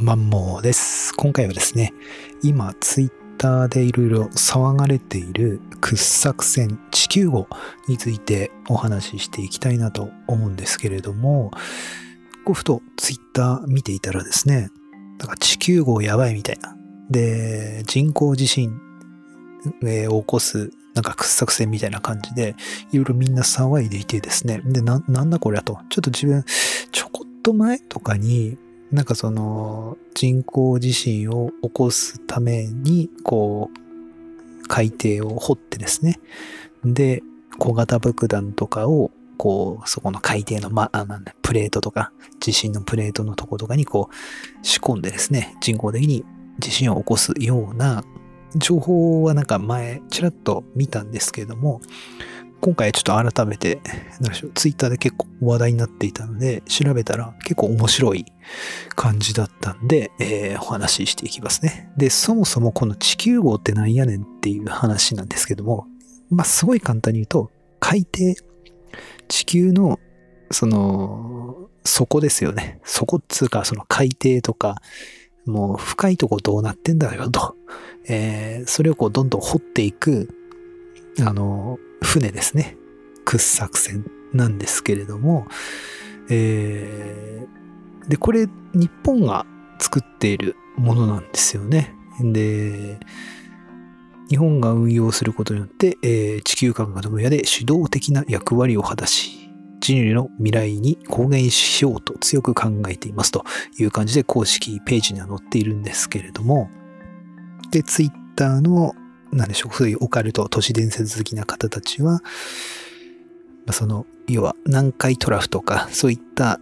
マンモーです。今回はですね、今ツイッターでいろいろ騒がれている掘削船地球号についてお話ししていきたいなと思うんですけれども、こうふとツイッター見ていたらですね、なんか地球号やばいみたいな。で、人工地震を起こすなんか掘削船みたいな感じで、いろいろみんな騒いでいてですね、で、な、なんだこれやと。ちょっと自分、ちょこっと前とかに、なんかその人工地震を起こすために、こう、海底を掘ってですね。で、小型爆弾とかを、こう、そこの海底の、ま、あなんだ、プレートとか、地震のプレートのとことかにこう、仕込んでですね、人工的に地震を起こすような情報はなんか前、ちらっと見たんですけれども、今回ちょっと改めて、何でしょう、ツイッターで結構話題になっていたので、調べたら結構面白い感じだったんで、えー、お話ししていきますね。で、そもそもこの地球号ってなんやねんっていう話なんですけども、まあ、すごい簡単に言うと、海底、地球の、その、底ですよね。底っつうか、その海底とか、もう深いとこどうなってんだよと。えー、それをこうどんどん掘っていく、あの、船ですね。掘削船なんですけれども、えー、で、これ日本が作っているものなんですよね。で、日本が運用することによって、えー、地球科学の分野で主導的な役割を果たし、人類の未来に貢献しようと強く考えていますという感じで公式ページには載っているんですけれども、で、ツイッターのなんでしょう、そういうオカルト、都市伝説好きな方たちは、その、要は南海トラフとか、そういった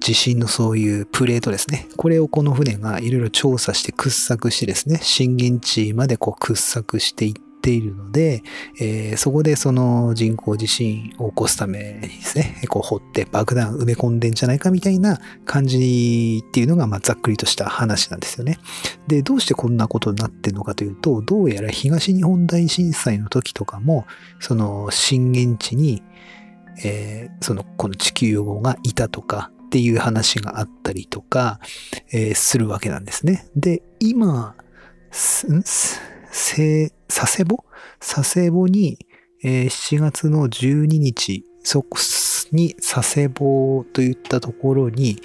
地震のそういうプレートですね。これをこの船がいろいろ調査して掘削してですね、震源地までこう掘削していってているので、えー、そこでその人工地震を起こすためにですね、こう掘って爆弾埋め込んでんじゃないかみたいな感じっていうのが、まあ、ざっくりとした話なんですよね。で、どうしてこんなことになってるのかというと、どうやら東日本大震災の時とかも、その震源地に、えー、その、この地球号がいたとか、っていう話があったりとか、えー、するわけなんですね。で、今、せ、佐世保佐世保に、えー、7月の12日、そこに佐世保といったところに、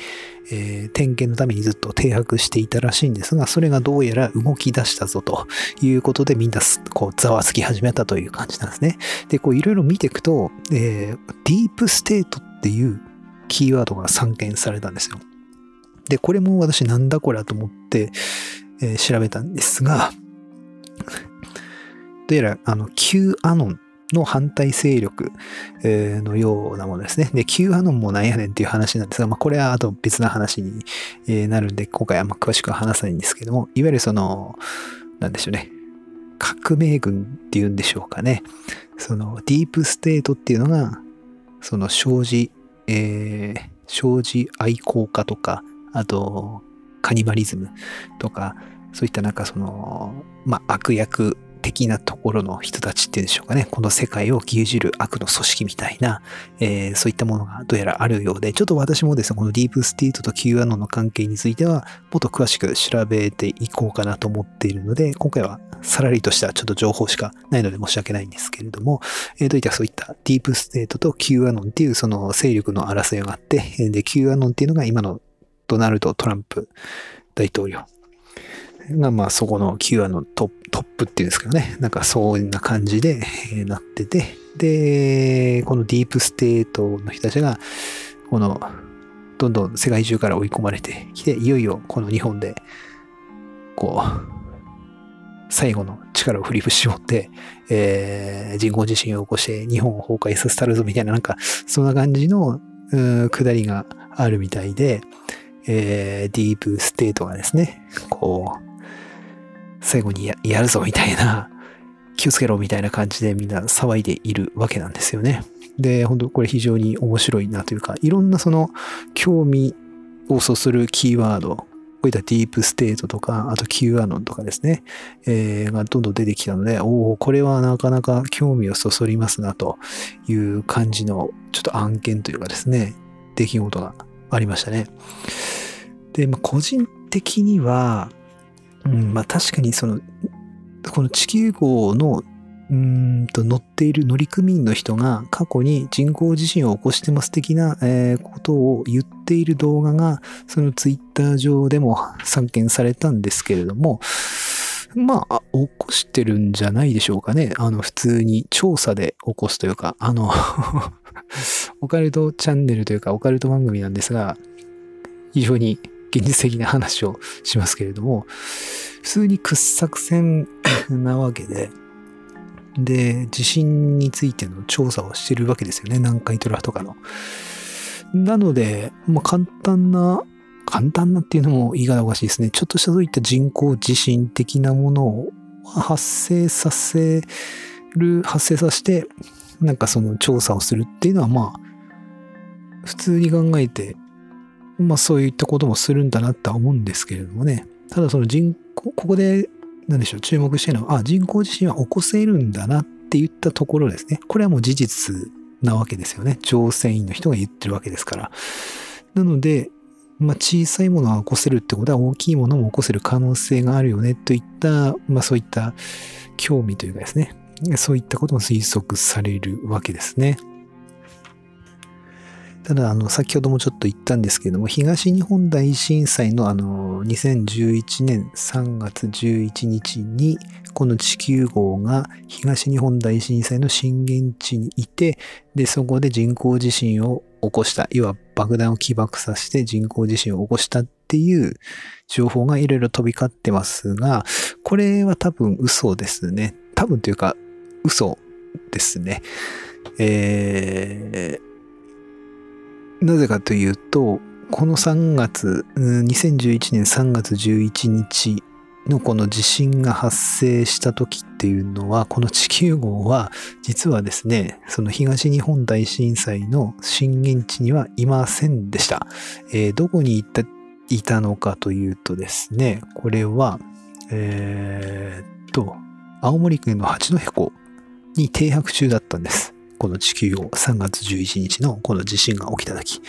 えー、点検のためにずっと停泊していたらしいんですが、それがどうやら動き出したぞということでみんなこうざわつき始めたという感じなんですね。で、こういろいろ見ていくと、えー、ディープステートっていうキーワードが散見されたんですよ。で、これも私なんだこれだと思って、えー、調べたんですが、どうやら、あの、Q アノンの反対勢力のようなものですね。で、Q アノンもなんやねんっていう話なんですが、まあ、これはあと別な話になるんで、今回あんま詳しくは話さないんですけども、いわゆるその、なんでしょうね。革命軍っていうんでしょうかね。その、ディープステートっていうのが、その、生じ、えー、生じ愛好家とか、あと、カニバリズムとか、そういったなんかその、まあ、悪役的なところの人たちっていうんでしょうかね。この世界を牛耳る悪の組織みたいな、えー、そういったものがどうやらあるようで、ちょっと私もですね、このディープステートと Q アノンの関係については、もっと詳しく調べていこうかなと思っているので、今回はさらりとしたちょっと情報しかないので申し訳ないんですけれども、えー、どういったそういったディープステートと Q アノンっていうその勢力の争いがあって、で、Q アノンっていうのが今のドナルド・トランプ大統領が、まあそこの Q アのトップっていうんですけどね、なんかそんな感じで、えなってて、で、このディープステートの人たちが、この、どんどん世界中から追い込まれてきて、いよいよこの日本で、こう、最後の力を振り絞って、えー、人工地震を起こして日本を崩壊させたるぞみたいな、なんか、そんな感じの、くだりがあるみたいで、えー、ディープステートがですね、こう、最後にやるぞみたいな、気をつけろみたいな感じでみんな騒いでいるわけなんですよね。で、本当これ非常に面白いなというか、いろんなその興味をそそるキーワード、こういったディープステートとか、あと Q アノンとかですね、えー、がどんどん出てきたので、おお、これはなかなか興味をそそりますなという感じのちょっと案件というかですね、出来事がありましたね。で、まあ、個人的には、うん、まあ確かにその、この地球号のうんと乗っている乗組員の人が過去に人工地震を起こしてます的な、えー、ことを言っている動画がそのツイッター上でも散見されたんですけれどもまあ起こしてるんじゃないでしょうかね。あの普通に調査で起こすというかあの オカルトチャンネルというかオカルト番組なんですが非常に現実的な話をしますけれども普通に掘削船 なわけでで、地震についての調査をしてるわけですよね。南海トラフとかの。なので、まあ、簡単な、簡単なっていうのも言い方おかしいですね。ちょっとしたそういった人工地震的なものを発生させる、発生させて、なんかその調査をするっていうのはまあ、普通に考えて、まあそういったこともするんだなとは思うんですけれどもね。ただその人工、ここでなんでしょう、注目してるのは、あ、人工地震は起こせるんだなって言ったところですね。これはもう事実なわけですよね。乗船員の人が言ってるわけですから。なので、まあ、小さいものが起こせるってことは大きいものも起こせる可能性があるよねといった、まあそういった興味というかですね、そういったことも推測されるわけですね。ただ、あの、先ほどもちょっと言ったんですけれども、東日本大震災のあの、2011年3月11日に、この地球号が東日本大震災の震源地にいて、で、そこで人工地震を起こした。要は爆弾を起爆させて人工地震を起こしたっていう情報がいろいろ飛び交ってますが、これは多分嘘ですね。多分というか、嘘ですね。えーなぜかというと、この3月、2011年3月11日のこの地震が発生した時っていうのは、この地球号は実はですね、その東日本大震災の震源地にはいませんでした。えー、どこにいたいたのかというとですね、これは、えー、っと、青森県の八戸港に停泊中だったんです。この地球を3月11日のこの地震が起きた時。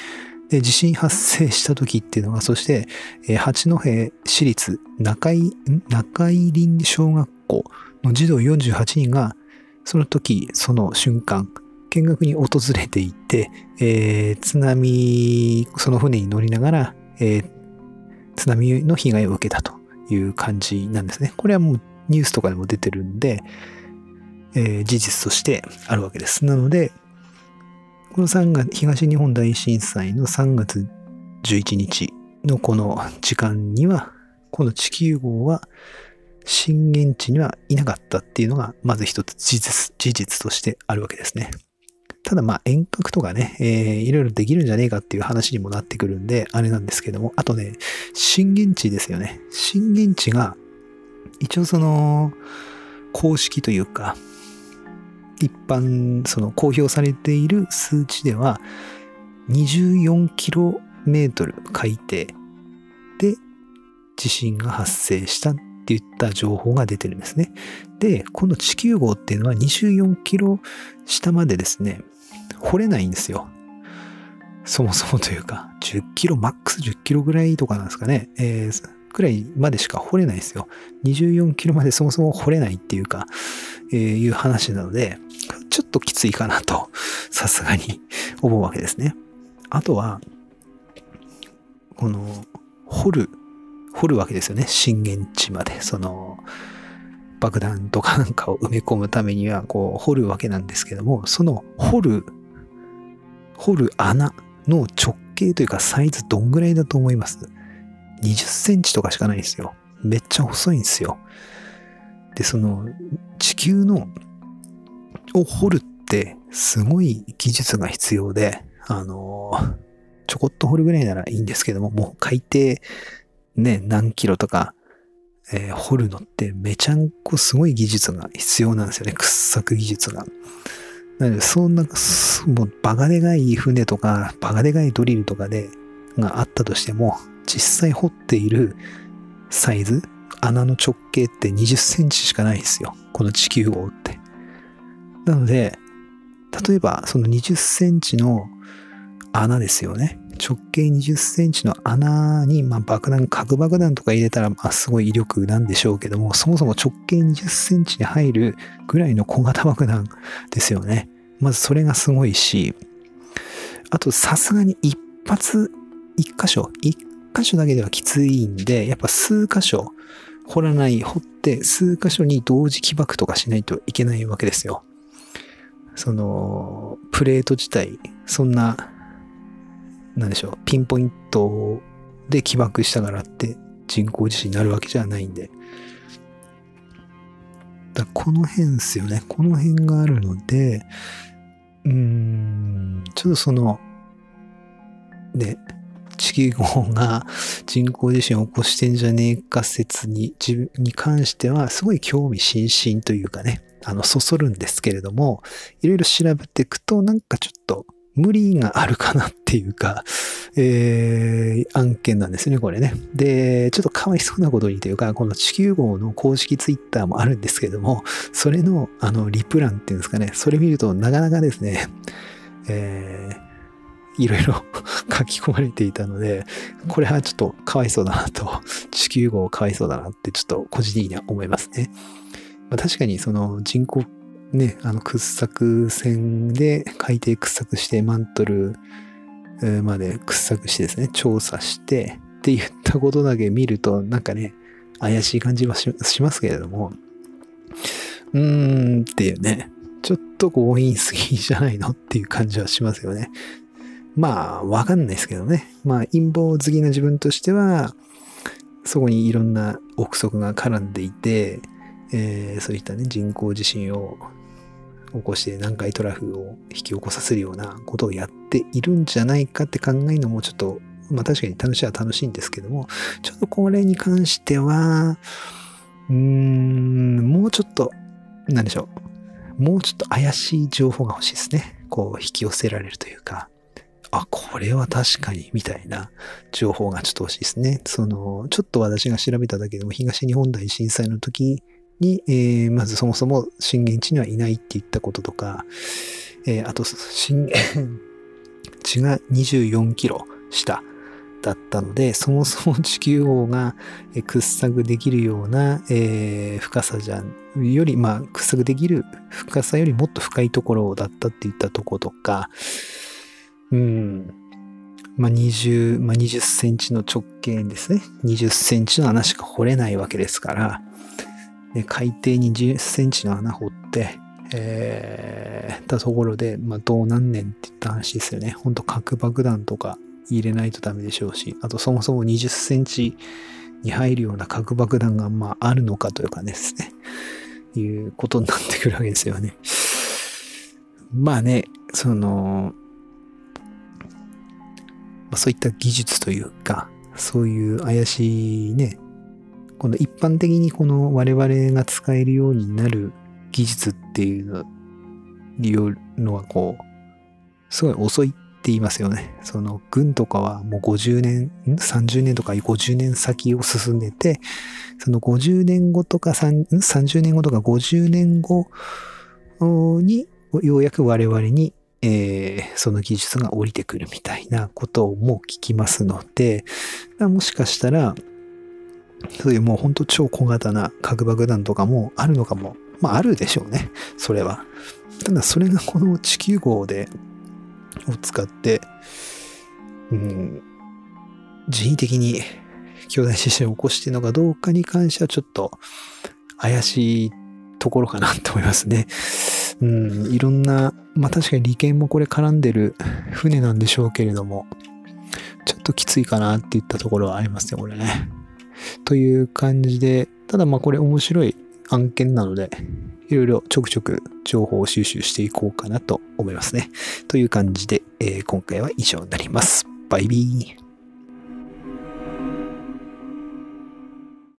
で、地震発生した時っていうのが、そして、えー、八戸市立中井、中井林小学校の児童48人が、その時、その瞬間、見学に訪れていて、えー、津波、その船に乗りながら、えー、津波の被害を受けたという感じなんですね。これはもうニュースとかでも出てるんで、え、事実としてあるわけです。なので、この3月、東日本大震災の3月11日のこの時間には、この地球号は震源地にはいなかったっていうのが、まず一つ事実、事実としてあるわけですね。ただまあ遠隔とかね、えー、いろいろできるんじゃねえかっていう話にもなってくるんで、あれなんですけども、あとね、震源地ですよね。震源地が、一応その、公式というか、一般、その公表されている数値では、24キロメートル海底で地震が発生したっていった情報が出てるんですね。で、この地球号っていうのは24キロ下までですね、掘れないんですよ。そもそもというか、10キロ、マックス10キロぐらいとかなんですかね。えー、くらいまでしか掘れないですよ。24キロまでそもそも掘れないっていうか、えー、いう話なので、ちょっときついかなと、さすがに 思うわけですね。あとは、この、掘る、掘るわけですよね。震源地まで。その、爆弾とかなんかを埋め込むためには、こう、掘るわけなんですけども、その掘る、掘る穴の直径というかサイズどんぐらいだと思います？20センチとかしかないんですよ。めっちゃ細いんですよ。で、その、地球の、を掘るってすごい技術が必要で、あの、ちょこっと掘るぐらいならいいんですけども、もう海底ね、何キロとか、えー、掘るのってめちゃんこすごい技術が必要なんですよね。掘削技術が。なので、そんな、もうバカでかい船とか、バカでかいドリルとかで、があったとしても、実際掘っているサイズ、穴の直径って20センチしかないんですよ。この地球号って。なので、例えばその20センチの穴ですよね。直径20センチの穴に、まあ、爆弾、核爆弾とか入れたら、まあ、すごい威力なんでしょうけども、そもそも直径20センチに入るぐらいの小型爆弾ですよね。まずそれがすごいし、あとさすがに一発、一箇所、一箇所だけではきついんで、やっぱ数箇所掘らない、掘って数箇所に同時起爆とかしないといけないわけですよ。その、プレート自体、そんな、なんでしょう、ピンポイントで起爆したからって人工地震になるわけじゃないんで。だこの辺ですよね。この辺があるので、うーん、ちょっとその、ね、地球号が人工地震を起こしてんじゃねえか説に、自分に関してはすごい興味津々というかね、あの、そそるんですけれども、いろいろ調べていくと、なんかちょっと無理があるかなっていうか、えー、案件なんですね、これね。で、ちょっとかわいそうなことにというか、この地球号の公式ツイッターもあるんですけれども、それの、あの、リプランっていうんですかね、それ見るとなかなかですね、えー、いろいろ 書き込まれていたので、これはちょっとかわいそうだなと、地球号かわいそうだなってちょっと個人的には思いますね。まあ、確かにその人口ね、あの掘削船で海底掘削してマントルまで掘削してですね、調査してって言ったことだけ見るとなんかね、怪しい感じはしますけれども、うーんっていうね、ちょっと強引すぎじゃないのっていう感じはしますよね。まあ、わかんないですけどね。まあ、陰謀好きな自分としては、そこにいろんな憶測が絡んでいて、えー、そういったね、人工地震を起こして南海トラフを引き起こさせるようなことをやっているんじゃないかって考えるのもちょっと、まあ確かに楽しいは楽しいんですけども、ちょっとこれに関しては、うーん、もうちょっと、なんでしょう。もうちょっと怪しい情報が欲しいですね。こう引き寄せられるというか。あ、これは確かに、みたいな情報がちょっと欲しいですね。その、ちょっと私が調べただけでも東日本大震災の時に、えー、まずそもそも震源地にはいないって言ったこととか、えー、あと震源 地が24キロ下だったので、そもそも地球号が掘削できるような、えー、深さじゃん、より、まあ、掘削できる深さよりもっと深いところだったって言ったとことか、うん、まあ、20、まあ、20センチの直径ですね。20センチの穴しか掘れないわけですから、海底に10センチの穴掘って、えー、たところで、まあ、どうなんねんって言った話ですよね。ほんと核爆弾とか入れないとダメでしょうし、あとそもそも20センチに入るような核爆弾が、まあ、あるのかというかですね、いうことになってくるわけですよね。まあね、その、まあ、そういった技術というか、そういう怪しいね、この一般的にこの我々が使えるようになる技術っていうのはこう、すごい遅いって言いますよね。その軍とかはもう50年、30年とか50年先を進んでて、その50年後とか30年後とか50年後にようやく我々にえー、その技術が降りてくるみたいなことも聞きますので、もしかしたら、そういうもうほんと超小型な核爆弾とかもあるのかも。まああるでしょうね。それは。ただそれがこの地球号で、を使って、うん、人為的に巨大地震を起こしているのかどうかに関してはちょっと怪しいところかなと思いますね。うん、いろんな、まあ確かに利権もこれ絡んでる船なんでしょうけれども、ちょっときついかなっていったところはありますね、これね。という感じで、ただまあこれ面白い案件なので、いろいろちょくちょく情報を収集していこうかなと思いますね。という感じで、えー、今回は以上になります。バイビー。